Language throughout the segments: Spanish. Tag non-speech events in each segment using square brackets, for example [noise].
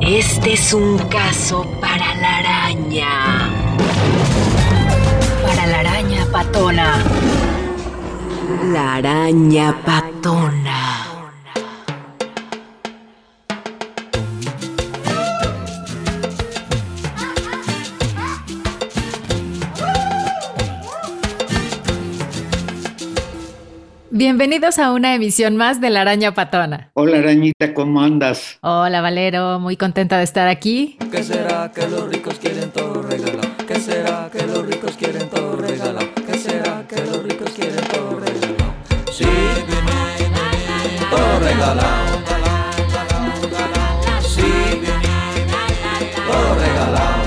Este es un caso para la araña. Para la araña patona. La araña patona. Bienvenidos a una emisión más de La Araña Patona. Hola Arañita, ¿cómo andas? Hola Valero, muy contenta de estar aquí. ¿Qué será que los ricos quieren todo regalar? ¿Qué será que los ricos quieren todo regalar? ¿Qué será que los ricos quieren todo regalar? Sí, todo regalado. Sí, todo regalado.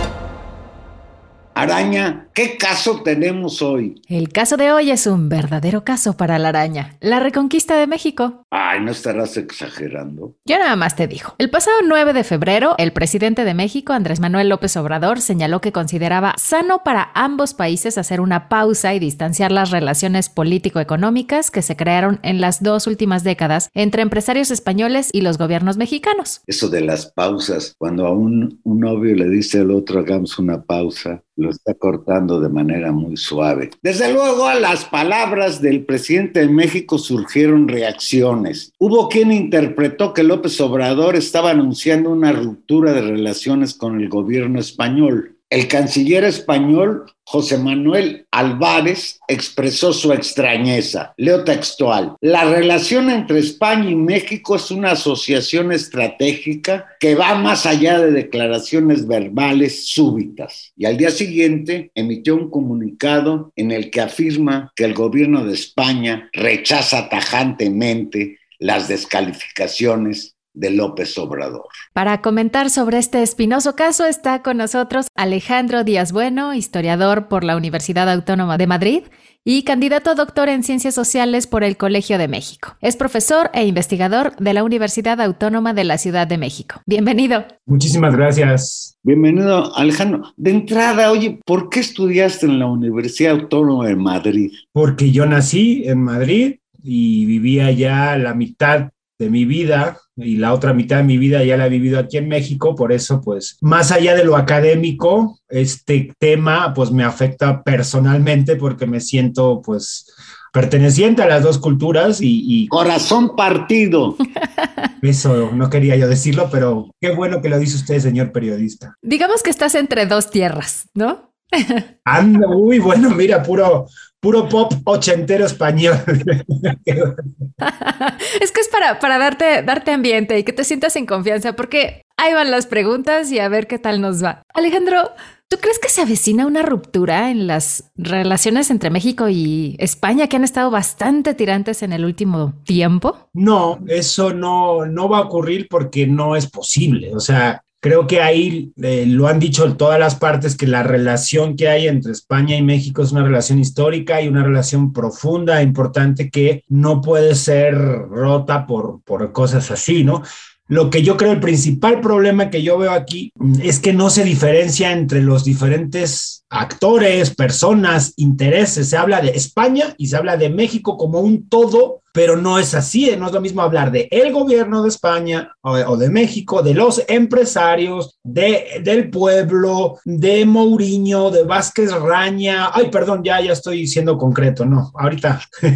Araña, ¿qué caso tenemos hoy? El caso de hoy es un verdadero caso para la araña, la reconquista de México. Ay, no estarás exagerando. Yo nada más te digo. El pasado 9 de febrero, el presidente de México, Andrés Manuel López Obrador, señaló que consideraba sano para ambos países hacer una pausa y distanciar las relaciones político-económicas que se crearon en las dos últimas décadas entre empresarios españoles y los gobiernos mexicanos. Eso de las pausas, cuando a un, un novio le dice al otro hagamos una pausa, lo está cortando de manera muy suave. Desde luego a las palabras del presidente de México surgieron reacciones. Hubo quien interpretó que López Obrador estaba anunciando una ruptura de relaciones con el gobierno español. El canciller español José Manuel Álvarez expresó su extrañeza. Leo textual. La relación entre España y México es una asociación estratégica que va más allá de declaraciones verbales súbitas. Y al día siguiente emitió un comunicado en el que afirma que el gobierno de España rechaza tajantemente las descalificaciones de López Obrador. Para comentar sobre este espinoso caso está con nosotros Alejandro Díaz Bueno, historiador por la Universidad Autónoma de Madrid y candidato a doctor en Ciencias Sociales por el Colegio de México. Es profesor e investigador de la Universidad Autónoma de la Ciudad de México. Bienvenido. Muchísimas gracias. Bienvenido, Alejandro. De entrada, oye, ¿por qué estudiaste en la Universidad Autónoma de Madrid? Porque yo nací en Madrid y vivía ya la mitad de mi vida y la otra mitad de mi vida ya la he vivido aquí en México, por eso pues más allá de lo académico, este tema pues me afecta personalmente porque me siento pues perteneciente a las dos culturas y... y Corazón partido. [laughs] eso no quería yo decirlo, pero qué bueno que lo dice usted, señor periodista. Digamos que estás entre dos tierras, ¿no? [laughs] Anda, uy, bueno, mira, puro, puro pop ochentero español. [laughs] es que es para, para darte, darte ambiente y que te sientas en confianza, porque ahí van las preguntas y a ver qué tal nos va. Alejandro, ¿tú crees que se avecina una ruptura en las relaciones entre México y España que han estado bastante tirantes en el último tiempo? No, eso no, no va a ocurrir porque no es posible. O sea, Creo que ahí eh, lo han dicho todas las partes, que la relación que hay entre España y México es una relación histórica y una relación profunda, importante, que no puede ser rota por, por cosas así, ¿no? Lo que yo creo el principal problema que yo veo aquí es que no se diferencia entre los diferentes actores, personas, intereses. Se habla de España y se habla de México como un todo, pero no es así. No es lo mismo hablar de el gobierno de España o, de México, de los empresarios, de, del pueblo, de Mourinho, de Vázquez Raña. Ay, perdón, ya, ya estoy siendo concreto. No, ahorita. [laughs]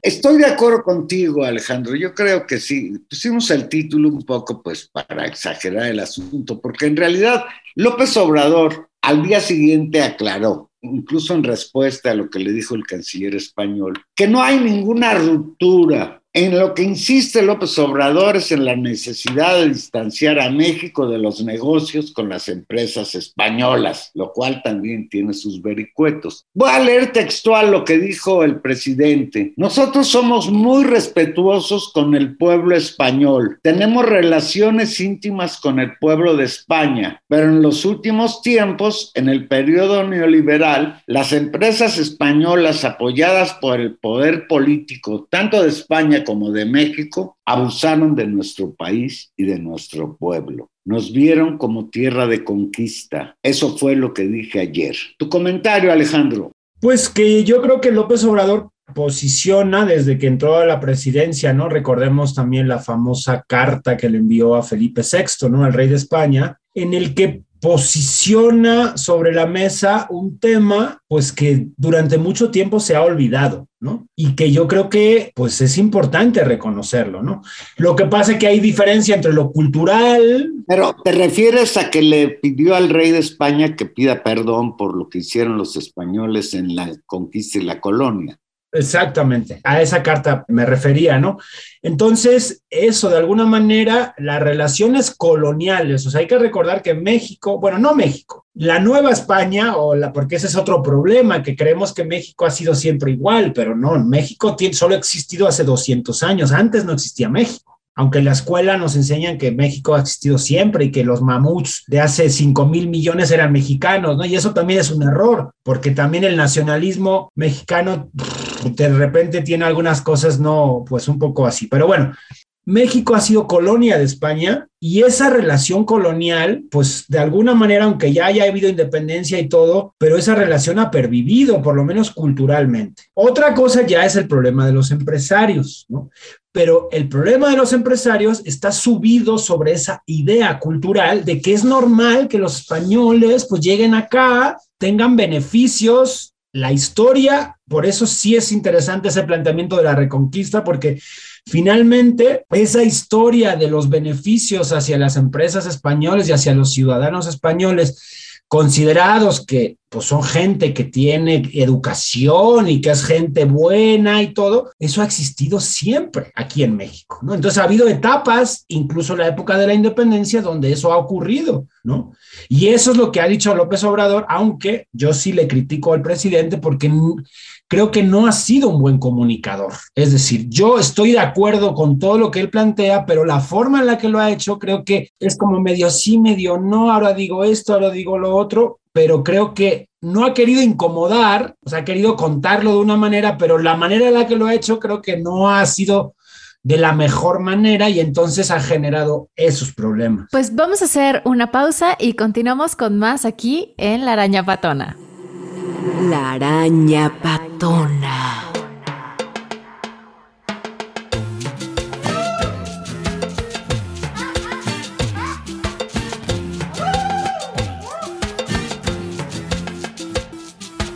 Estoy de acuerdo contigo, Alejandro. Yo creo que sí. Pusimos el título un poco, pues, para exagerar el asunto, porque en realidad López Obrador al día siguiente aclaró, incluso en respuesta a lo que le dijo el canciller español, que no hay ninguna ruptura En lo que insiste López Obrador es en la necesidad de distanciar a México de los negocios con las empresas españolas, lo cual también tiene sus vericuetos. Voy a leer textual lo que dijo el presidente. Nosotros somos muy respetuosos con el pueblo español. Tenemos relaciones íntimas con el pueblo de España, pero en los últimos tiempos, en el periodo neoliberal, las empresas españolas apoyadas por el poder político, tanto de España como de México, abusaron de nuestro país y de nuestro pueblo. Nos vieron como tierra de conquista. Eso fue lo que dije ayer. Tu comentario, Alejandro. Pues que yo creo que López Obrador posiciona desde que entró a la presidencia, ¿no? Recordemos también la famosa carta que le envió a Felipe VI, ¿no? Al rey de España, en el que posiciona sobre la mesa un tema pues que durante mucho tiempo se ha olvidado, ¿no? Y que yo creo que pues es importante reconocerlo, ¿no? Lo que pasa es que hay diferencia entre lo cultural. Pero te refieres a que le pidió al rey de España que pida perdón por lo que hicieron los españoles en la conquista y la colonia. Exactamente, a esa carta me refería, ¿no? Entonces, eso de alguna manera, las relaciones coloniales, o sea, hay que recordar que México, bueno, no México, la Nueva España, o la, porque ese es otro problema, que creemos que México ha sido siempre igual, pero no, México tiene, solo ha existido hace 200 años, antes no existía México aunque en la escuela nos enseñan que México ha existido siempre y que los mamuts de hace 5 mil millones eran mexicanos, ¿no? Y eso también es un error, porque también el nacionalismo mexicano de repente tiene algunas cosas, no, pues un poco así. Pero bueno, México ha sido colonia de España y esa relación colonial, pues de alguna manera, aunque ya haya habido independencia y todo, pero esa relación ha pervivido, por lo menos culturalmente. Otra cosa ya es el problema de los empresarios, ¿no? Pero el problema de los empresarios está subido sobre esa idea cultural de que es normal que los españoles pues lleguen acá, tengan beneficios, la historia, por eso sí es interesante ese planteamiento de la reconquista, porque Finalmente, esa historia de los beneficios hacia las empresas españolas y hacia los ciudadanos españoles considerados que pues son gente que tiene educación y que es gente buena y todo, eso ha existido siempre aquí en México, ¿no? Entonces ha habido etapas, incluso en la época de la independencia, donde eso ha ocurrido, ¿no? Y eso es lo que ha dicho López Obrador, aunque yo sí le critico al presidente porque creo que no ha sido un buen comunicador. Es decir, yo estoy de acuerdo con todo lo que él plantea, pero la forma en la que lo ha hecho creo que es como medio sí, medio no, ahora digo esto, ahora digo lo otro, pero creo que no ha querido incomodar, o sea, ha querido contarlo de una manera, pero la manera en la que lo ha hecho creo que no ha sido de la mejor manera y entonces ha generado esos problemas. Pues vamos a hacer una pausa y continuamos con más aquí en La Araña Patona. La araña patona.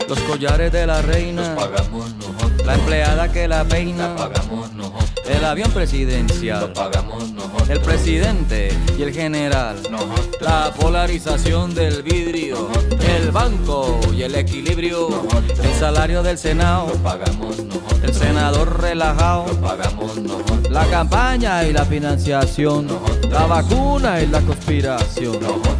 Los collares de la reina pagamos nosotros. La empleada que la peina pagamos nosotros. El avión presidencial pagamos nosotros. El presidente y el general La polarización del vidrio. El banco y el equilibrio. El salario del Senado pagamos nosotros. El senador relajado pagamos nosotros. La campaña y la financiación. La vacuna y la conspiración.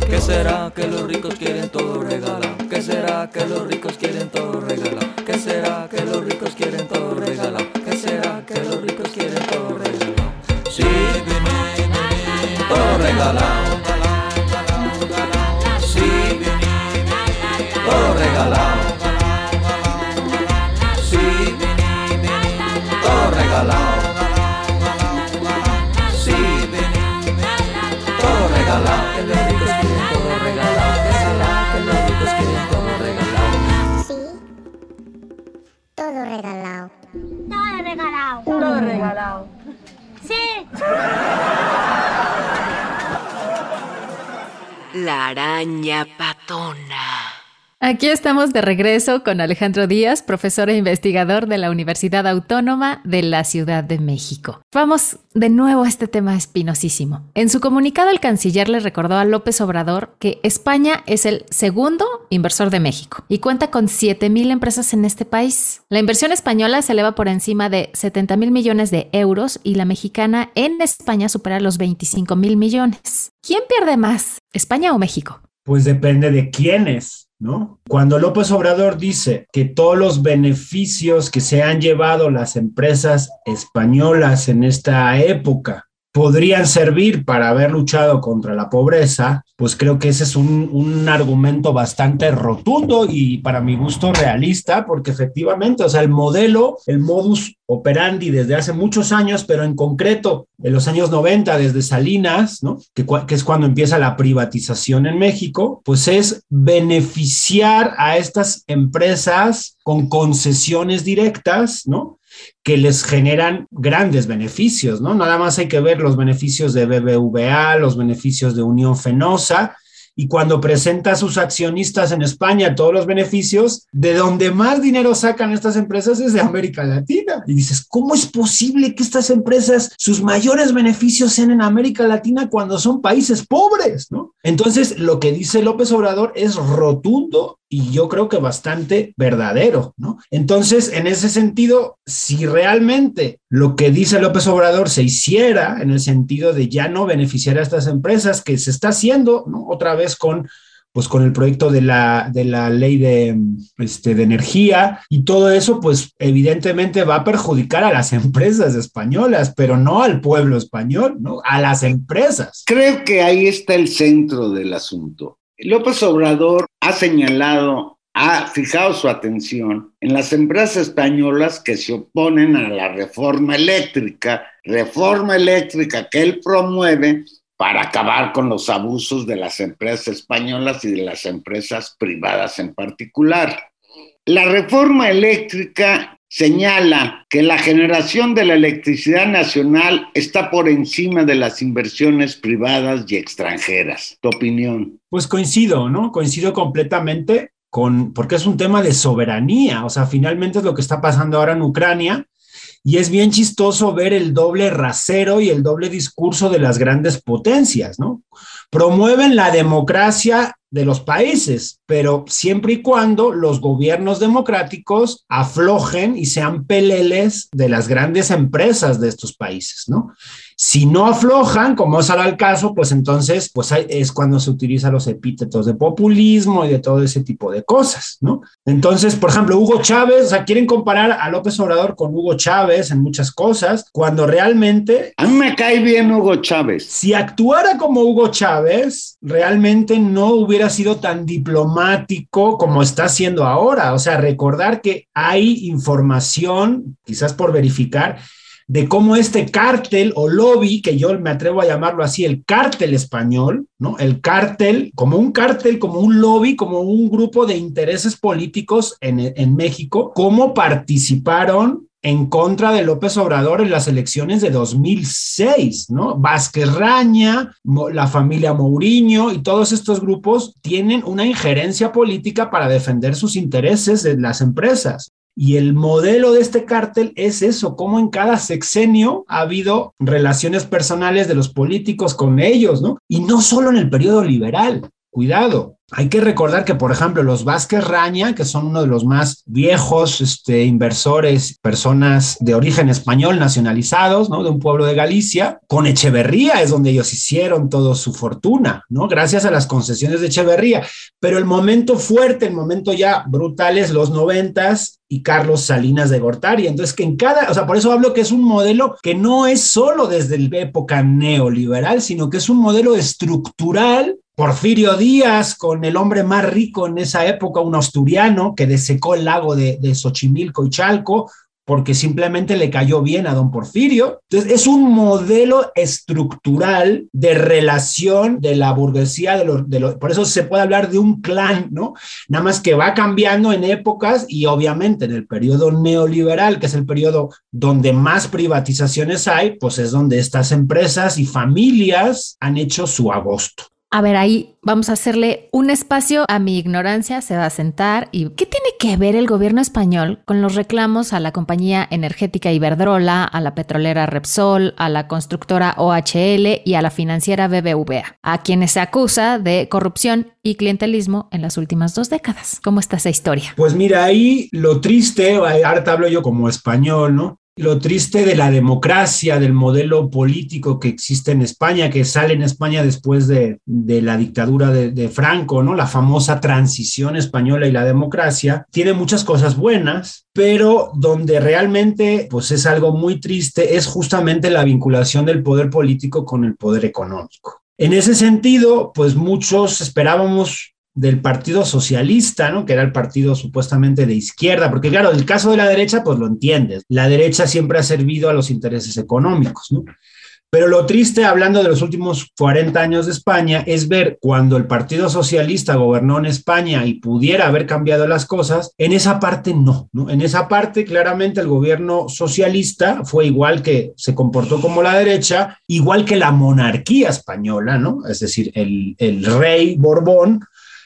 ¿Qué será que los ricos quieren todo regalar? ¿Qué será que los ricos quieren todo regalar? ¿Qué será que los ricos todo regalado. Araña patona. Aquí estamos de regreso con Alejandro Díaz, profesor e investigador de la Universidad Autónoma de la Ciudad de México. Vamos de nuevo a este tema espinosísimo. En su comunicado, el canciller le recordó a López Obrador que España es el segundo inversor de México y cuenta con 7 mil empresas en este país. La inversión española se eleva por encima de 70 mil millones de euros y la mexicana en España supera los 25 mil millones. ¿Quién pierde más, España o México? Pues depende de quiénes. ¿No? Cuando López Obrador dice que todos los beneficios que se han llevado las empresas españolas en esta época podrían servir para haber luchado contra la pobreza, pues creo que ese es un, un, argumento bastante rotundo y para mi gusto realista, porque efectivamente, o sea, el modelo, el modus operandi desde hace muchos años, pero en concreto en los años 90, desde Salinas, ¿no? que, que es cuando empieza la privatización en México, pues es beneficiar a estas empresas con concesiones directas, ¿no? Que les generan grandes beneficios, ¿no? Nada más hay que ver los beneficios de BBVA, los beneficios de Unión Fenosa, y cuando presenta a sus accionistas en España todos los beneficios, de donde más dinero sacan estas empresas es de América Latina. Y dices, ¿cómo es posible que estas empresas, sus mayores beneficios sean en América Latina cuando son países pobres? ¿no? Entonces, lo que dice López Obrador es rotundo y yo creo que bastante verdadero, ¿no? Entonces, en ese sentido, si realmente lo que dice López Obrador se hiciera en el sentido de ya no beneficiar a estas empresas, que se está haciendo, ¿no? Otra vez con pues con el proyecto de la, de la ley de, este, de energía y todo eso, pues evidentemente va a perjudicar a las empresas españolas, pero no al pueblo español, ¿no? A las empresas. Creo que ahí está el centro del asunto. López Obrador ha señalado, ha fijado su atención en las empresas españolas que se oponen a la reforma eléctrica, reforma eléctrica que él promueve para acabar con los abusos de las empresas españolas y de las empresas privadas en particular. La reforma eléctrica señala que la generación de la electricidad nacional está por encima de las inversiones privadas y extranjeras. ¿Tu opinión? Pues coincido, ¿no? Coincido completamente con, porque es un tema de soberanía, o sea, finalmente es lo que está pasando ahora en Ucrania. Y es bien chistoso ver el doble rasero y el doble discurso de las grandes potencias, ¿no? Promueven la democracia de los países, pero siempre y cuando los gobiernos democráticos aflojen y sean peleles de las grandes empresas de estos países, ¿no? Si no aflojan, como es ahora el caso, pues entonces pues es cuando se utilizan los epítetos de populismo y de todo ese tipo de cosas, ¿no? Entonces, por ejemplo, Hugo Chávez, o sea, quieren comparar a López Obrador con Hugo Chávez en muchas cosas, cuando realmente... A mí me cae bien Hugo Chávez. Si actuara como Hugo Chávez, realmente no hubiera sido tan diplomático como está siendo ahora. O sea, recordar que hay información, quizás por verificar, de cómo este cártel o lobby, que yo me atrevo a llamarlo así, el cártel español, ¿no? El cártel, como un cártel, como un lobby, como un grupo de intereses políticos en, en México, cómo participaron en contra de López Obrador en las elecciones de 2006, ¿no? Vázquez Raña, la familia Mourinho y todos estos grupos tienen una injerencia política para defender sus intereses de las empresas. Y el modelo de este cártel es eso, como en cada sexenio ha habido relaciones personales de los políticos con ellos, ¿no? Y no solo en el periodo liberal, cuidado. Hay que recordar que, por ejemplo, los Vázquez Raña, que son uno de los más viejos este, inversores, personas de origen español nacionalizados, ¿no? De un pueblo de Galicia, con Echeverría es donde ellos hicieron toda su fortuna, ¿no? Gracias a las concesiones de Echeverría. Pero el momento fuerte, el momento ya brutal es los noventas y Carlos Salinas de Gortari. Entonces, que en cada, o sea, por eso hablo que es un modelo que no es solo desde la época neoliberal, sino que es un modelo estructural Porfirio Díaz, con el hombre más rico en esa época, un asturiano que desecó el lago de, Xochimilco y Chalco, porque simplemente le cayó bien a don Porfirio. Entonces, es un modelo estructural de relación de la burguesía, de los, de lo, por eso se puede hablar de un clan, ¿no? Nada más que va cambiando en épocas y obviamente en el periodo neoliberal, que es el periodo donde más privatizaciones hay, pues es donde estas empresas y familias han hecho su agosto. A ver, ahí vamos a hacerle un espacio a mi ignorancia, se va a sentar. ¿Y qué tiene que ver el gobierno español con los reclamos a la compañía energética Iberdrola, a la petrolera Repsol, a la constructora OHL y a la financiera BBVA, a quienes se acusa de corrupción y clientelismo en las últimas dos décadas? ¿Cómo está esa historia? Pues mira, ahí lo triste, ahora hablo yo como español, ¿no? Lo triste de la democracia, del modelo político que existe en España, que sale en España después de, la dictadura de, Franco, ¿no? La famosa transición española y la democracia, tiene muchas cosas buenas, pero donde realmente pues es algo muy triste es justamente la vinculación del poder político con el poder económico. En ese sentido, pues muchos esperábamos del Partido Socialista, ¿no? Que era el partido supuestamente de izquierda, porque claro, el caso de la derecha, pues lo entiendes. La derecha siempre ha servido a los intereses económicos, ¿no? Pero lo triste, hablando de los últimos 40 años de España, es ver cuando el Partido Socialista gobernó en España y pudiera haber cambiado las cosas, en esa parte no, ¿no? En esa parte, claramente, el gobierno socialista fue igual que se comportó como la derecha, igual que la monarquía española, ¿no? Es decir, el, el rey Borbón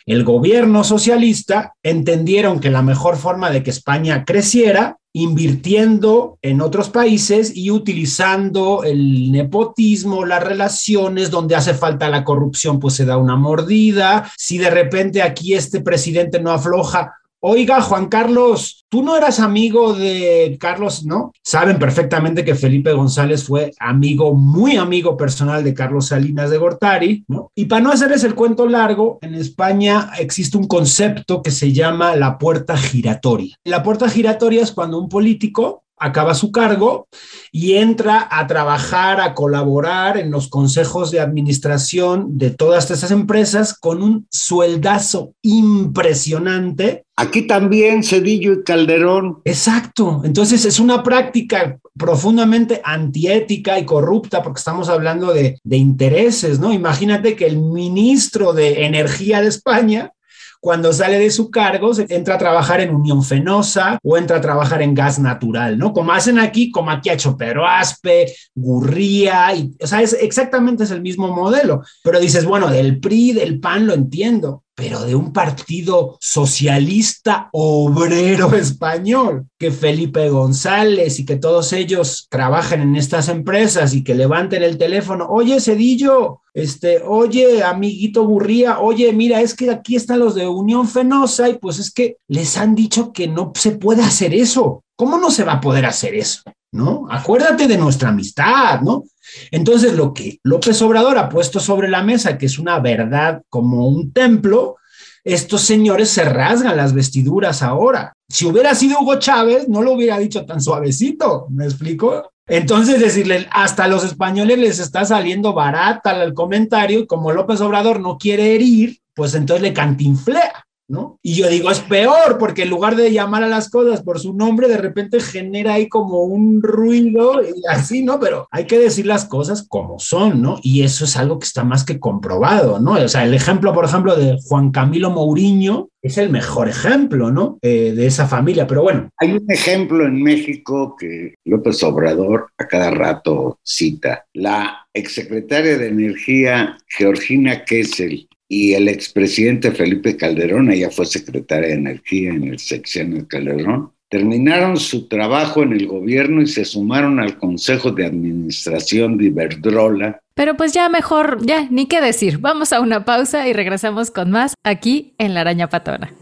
el gobierno socialista entendieron que la mejor forma de que España creciera invirtiendo en otros países y utilizando el nepotismo, las relaciones, donde hace falta la corrupción, pues se da una mordida. Si de repente aquí este presidente no afloja, Oiga, Juan Carlos, tú no eras amigo de Carlos, ¿no? Saben perfectamente que Felipe González fue amigo, muy amigo personal de Carlos Salinas de Gortari, ¿no? Y para no hacerles el cuento largo, en España existe un concepto que se llama la puerta giratoria. La puerta giratoria es cuando un político acaba su cargo y entra a trabajar, a colaborar en los consejos de administración de todas estas empresas con un sueldazo impresionante. Aquí también Cedillo y Calderón. Exacto. Entonces es una práctica profundamente antiética y corrupta porque estamos hablando de, de intereses, ¿no? Imagínate que el ministro de Energía de España cuando sale de su cargo, entra a trabajar en Unión Fenosa o entra a trabajar en gas natural, ¿no? Como hacen aquí, como aquí ha hecho Pedro Aspe, Gurría, o sea, es exactamente es el mismo modelo. Pero dices, bueno, del PRI, del PAN lo entiendo, pero de un partido socialista obrero español, que Felipe González y que todos ellos trabajen en estas empresas y que levanten el teléfono, oye Cedillo, este, oye amiguito Burría, oye, mira, es que aquí están los de Unión Fenosa y pues es que les han dicho que no se puede hacer eso. ¿Cómo no se va a poder hacer eso? ¿No? Acuérdate de nuestra amistad, ¿no? Entonces, lo que López Obrador ha puesto sobre la mesa, que es una verdad como un templo, estos señores se rasgan las vestiduras ahora. Si hubiera sido Hugo Chávez, no lo hubiera dicho tan suavecito, ¿me explico? Entonces, decirle, hasta los españoles les está saliendo barata el comentario, y como López Obrador no quiere herir, pues entonces le cantinflea. ¿No? Y yo digo, es peor, porque en lugar de llamar a las cosas por su nombre, de repente genera ahí como un ruido y así, ¿no? Pero hay que decir las cosas como son, ¿no? Y eso es algo que está más que comprobado, ¿no? O sea, el ejemplo, por ejemplo, de Juan Camilo Mourinho es el mejor ejemplo, ¿no? Eh, de esa familia, pero bueno. Hay un ejemplo en México que López Obrador a cada rato cita. La exsecretaria de Energía, Georgina Kessel, y el expresidente Felipe Calderón, ella fue secretaria de Energía en el sexenio de Calderón, terminaron su trabajo en el gobierno y se sumaron al Consejo de Administración de Iberdrola. Pero pues ya mejor, ya, ni qué decir. Vamos a una pausa y regresamos con más aquí en La Araña Patona.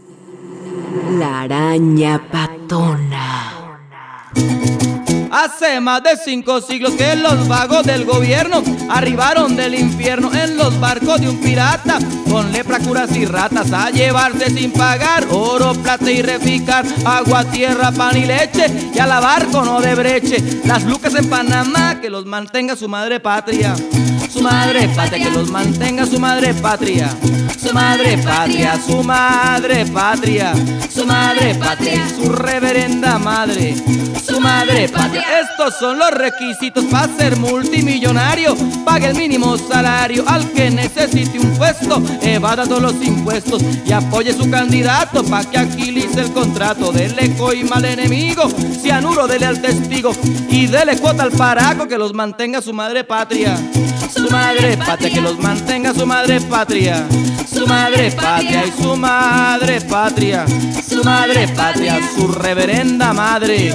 La Araña Patona. Hace más de cinco siglos que los vagos del gobierno arribaron del infierno en los barcos de un pirata. Con lepra, curas y ratas a llevarse sin pagar oro, plata y reficar, agua, tierra, pan y leche y a lavar con no de breche. Las lucas en Panamá que los mantenga su madre patria. Su madre patria, que los mantenga su madre patria su madre patria, su madre patria, su madre patria, su reverenda madre, su madre patria. Estos son los requisitos para ser multimillonario. Pague el mínimo salario al que necesite un puesto, evada todos los impuestos y apoye su candidato para que agilice el contrato. Dele coima al enemigo, cianuro dele al testigo y dele cuota al paraco que los mantenga su madre patria. Su madre patria, que los mantenga su madre patria. Su madre patria y su madre patria. Su madre patria, su reverenda madre.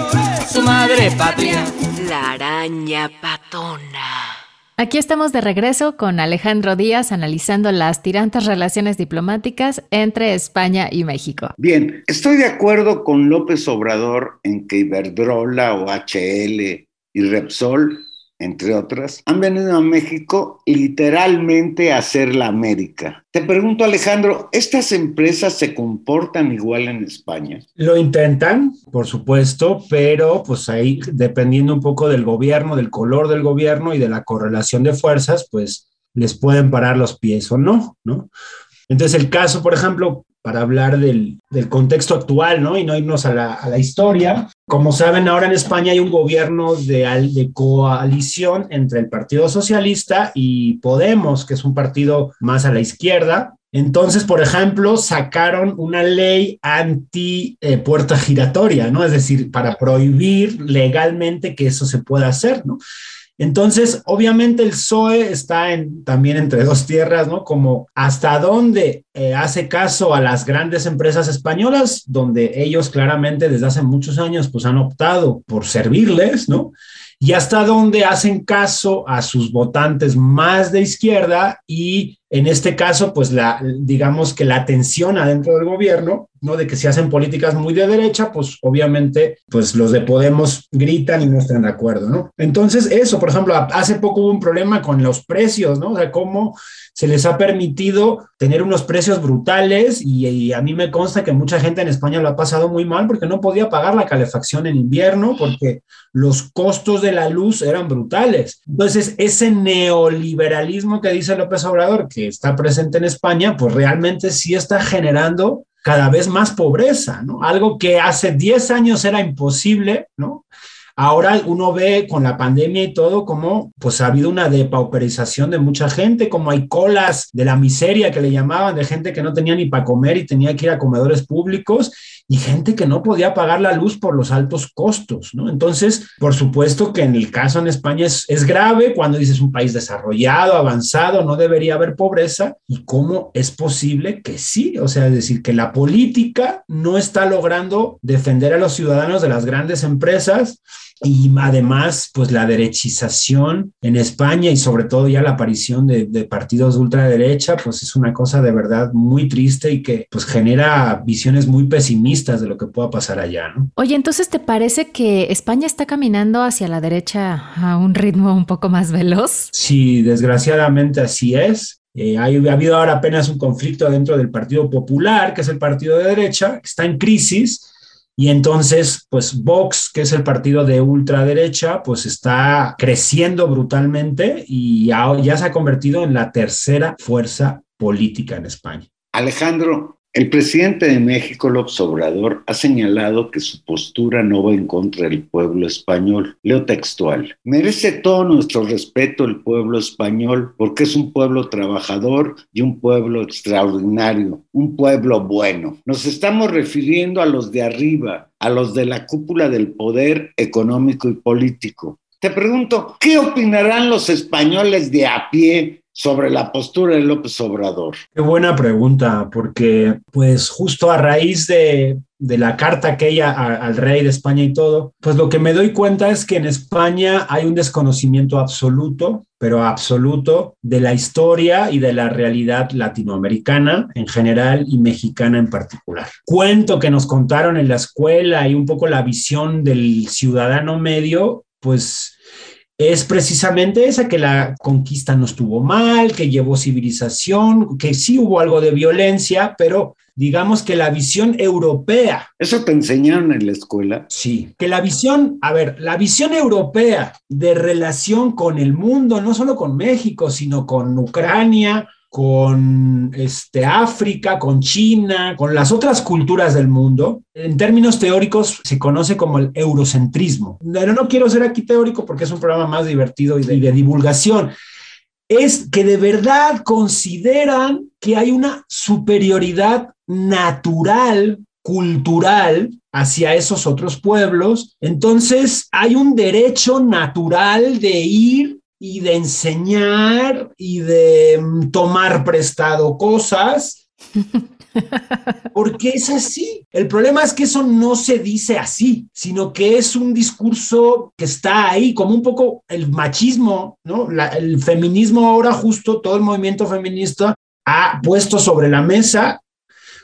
Su madre patria. La araña patona. Aquí estamos de regreso con Alejandro Díaz analizando las tirantes relaciones diplomáticas entre España y México. Bien, estoy de acuerdo con López Obrador en que Iberdrola o HL y Repsol entre otras, han venido a México literalmente a hacer la América. Te pregunto, Alejandro, ¿estas empresas se comportan igual en España? Lo intentan, por supuesto, pero pues ahí, dependiendo un poco del gobierno, del color del gobierno y de la correlación de fuerzas, pues les pueden parar los pies o no, ¿no? Entonces, el caso, por ejemplo, para hablar del, del, contexto actual, ¿no? Y no irnos a la, a la, historia. Como saben, ahora en España hay un gobierno de, de, coalición entre el Partido Socialista y Podemos, que es un partido más a la izquierda. Entonces, por ejemplo, sacaron una ley anti eh, puerta giratoria, ¿no? Es decir, para prohibir legalmente que eso se pueda hacer, ¿no? Entonces, obviamente el PSOE está también entre dos tierras, ¿no? Como hasta dónde eh, hace caso a las grandes empresas españolas, donde ellos claramente desde hace muchos años pues han optado por servirles, ¿no? Y hasta dónde hacen caso a sus votantes más de izquierda y en este caso, pues la, digamos que la tensión adentro del gobierno, ¿no? De que si hacen políticas muy de derecha, pues obviamente, pues los de Podemos gritan y no están de acuerdo, ¿no? Entonces, eso, por ejemplo, hace poco hubo un problema con los precios, ¿no? O sea, cómo se les ha permitido tener unos precios brutales y, y, a mí me consta que mucha gente en España lo ha pasado muy mal porque no podía pagar la calefacción en invierno porque los costos de la luz eran brutales. Entonces, ese neoliberalismo que dice López Obrador, que está presente en España, pues realmente sí está generando cada vez más pobreza, ¿no? Algo que hace 10 años era imposible, ¿no? Ahora uno ve con la pandemia y todo como pues ha habido una depauperización de mucha gente, como hay colas de la miseria que le llamaban, de gente que no tenía ni para comer y tenía que ir a comedores públicos y gente que no podía pagar la luz por los altos costos, ¿no? Entonces, por supuesto que en el caso en España es, es grave cuando dices un país desarrollado, avanzado, no debería haber pobreza y cómo es posible que sí, o sea, es decir, que la política no está logrando defender a los ciudadanos de las grandes empresas y además, pues la derechización en España y sobre todo ya la aparición de, de, partidos de ultraderecha, pues es una cosa de verdad muy triste y que pues genera visiones muy pesimistas de lo que pueda pasar allá, ¿no? Oye, entonces ¿te parece que España está caminando hacia la derecha a un ritmo un poco más veloz? Sí, desgraciadamente así es. Eh, hay, ha habido ahora apenas un conflicto dentro del Partido Popular, que es el partido de derecha, que está en crisis y entonces, pues Vox, que es el partido de ultraderecha, pues está creciendo brutalmente y ya, se ha convertido en la tercera fuerza política en España. Alejandro, el presidente de México, López Obrador, ha señalado que su postura no va en contra del pueblo español. Leo textual. Merece todo nuestro respeto el pueblo español porque es un pueblo trabajador y un pueblo extraordinario, un pueblo bueno. Nos estamos refiriendo a los de arriba, a los de la cúpula del poder económico y político. Te pregunto, ¿qué opinarán los españoles de a pie sobre la postura de López Obrador? Qué buena pregunta, porque pues justo a raíz de, de la carta aquella a, al rey de España y todo, pues lo que me doy cuenta es que en España hay un desconocimiento absoluto, pero absoluto, de la historia y de la realidad latinoamericana en general y mexicana en particular. Cuento que nos contaron en la escuela y un poco la visión del ciudadano medio, pues es precisamente esa, que la conquista no estuvo mal, que llevó civilización, que sí hubo algo de violencia, pero digamos que la visión europea. ¿Eso te enseñaron en la escuela? Sí, que la visión, a ver, la visión europea de relación con el mundo, no solo con México, sino con Ucrania, con este, África, con China, con las otras culturas del mundo. En términos teóricos se conoce como el eurocentrismo. Pero no quiero ser aquí teórico porque es un programa más divertido y de, y de divulgación. Es que de verdad consideran que hay una superioridad natural, cultural, hacia esos otros pueblos. Entonces hay un derecho natural de ir y de enseñar y de mm, tomar prestado cosas. [laughs] Porque es así. El problema es que eso no se dice así, sino que es un discurso que está ahí, como un poco el machismo, ¿no? La- el feminismo ahora justo, todo el movimiento feminista ha puesto sobre la mesa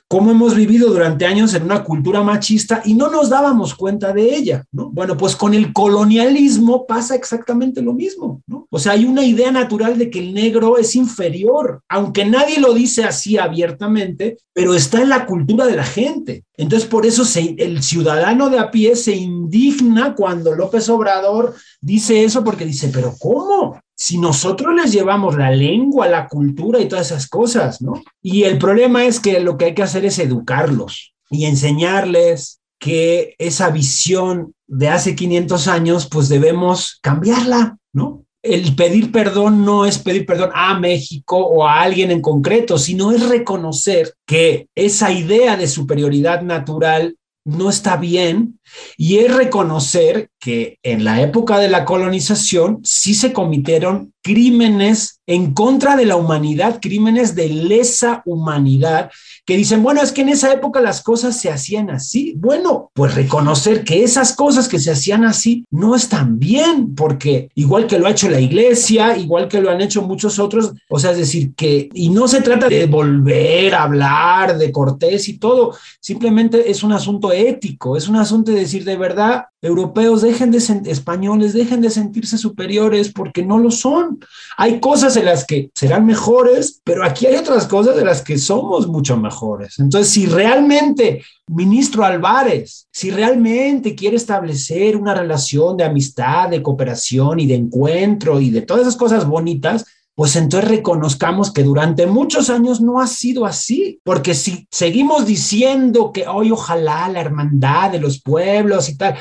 cómo hemos vivido durante años en una cultura machista y no nos dábamos cuenta de ella, ¿no? Bueno, pues con el colonialismo pasa exactamente lo mismo, ¿no? O sea, hay una idea natural de que el negro es inferior, aunque nadie lo dice así abiertamente, pero está en la cultura de la gente. Entonces, por eso el ciudadano de a pie se indigna cuando López Obrador dice eso, porque dice, pero ¿cómo? Si nosotros les llevamos la lengua, la cultura y todas esas cosas, ¿no? Y el problema es que lo que hay que hacer es educarlos y enseñarles que esa visión de hace 500 años, pues debemos cambiarla, ¿no? El pedir perdón no es pedir perdón a México o a alguien en concreto, sino es reconocer que esa idea de superioridad natural no está bien y es reconocer que en la época de la colonización sí se cometieron crímenes en contra de la humanidad, crímenes de lesa humanidad, que dicen, bueno, es que en esa época las cosas se hacían así. Bueno, pues reconocer que esas cosas que se hacían así no están bien, porque igual que lo ha hecho la iglesia, igual que lo han hecho muchos otros, o sea, es decir, que, y no se trata de volver a hablar de Cortés y todo, simplemente es un asunto ético, es un asunto de decir, de verdad, europeos, dejen de españoles, dejen de sentirse superiores porque no lo son. Hay cosas en las que serán mejores, pero aquí hay otras cosas de las que somos mucho mejores. Entonces, si realmente, ministro Álvarez, si realmente quiere establecer una relación de amistad, de cooperación y de encuentro y de todas esas cosas bonitas, pues entonces reconozcamos que durante muchos años no ha sido así, porque si seguimos diciendo que hoy ojalá la hermandad de los pueblos y tal,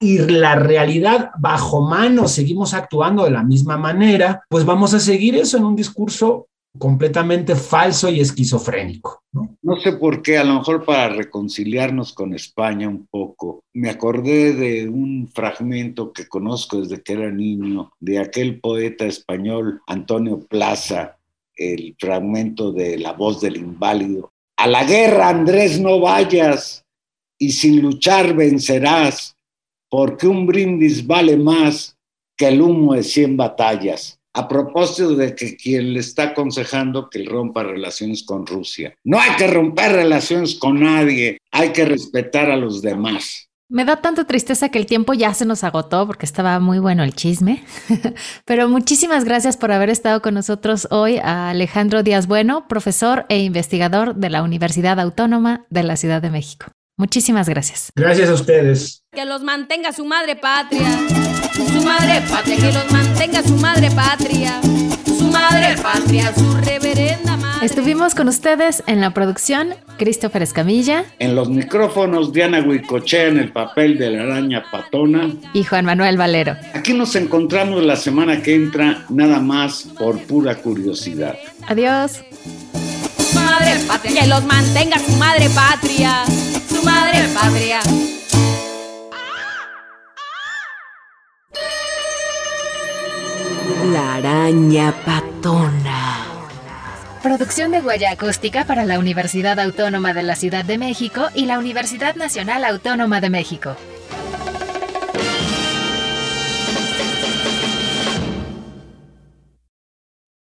y la realidad bajo mano seguimos actuando de la misma manera, pues vamos a seguir eso en un discurso completamente falso y esquizofrénico. ¿no? Sé por qué, a lo mejor para reconciliarnos con España un poco, me acordé de un fragmento que conozco desde que era niño, de aquel poeta español Antonio Plaza, el fragmento de La voz del inválido. A la guerra, Andrés, no vayas, y sin luchar vencerás, porque un brindis vale más que el humo de cien batallas a propósito de que quien le está aconsejando que rompa relaciones con Rusia. No hay que romper relaciones con nadie, hay que respetar a los demás. Me da tanta tristeza que el tiempo ya se nos agotó porque estaba muy bueno el chisme. [laughs] Pero muchísimas gracias por haber estado con nosotros hoy a Alejandro Díaz Bueno, profesor e investigador de la Universidad Autónoma de la Ciudad de México. Muchísimas gracias. Gracias a ustedes. Que los mantenga su madre patria. Su madre patria, que los mantenga su madre patria. Su madre patria, su reverenda madre. Estuvimos con ustedes en la producción Christopher Escamilla En los micrófonos, Diana Huicochea en el papel de la araña patona. y Juan Manuel Valero. Aquí nos encontramos la semana que entra, nada más por pura curiosidad. Adiós. Su madre patria, que los mantenga su madre patria. Su madre patria. Araña patona. Producción de huella acústica para la Universidad Autónoma de la Ciudad de México y la Universidad Nacional Autónoma de México.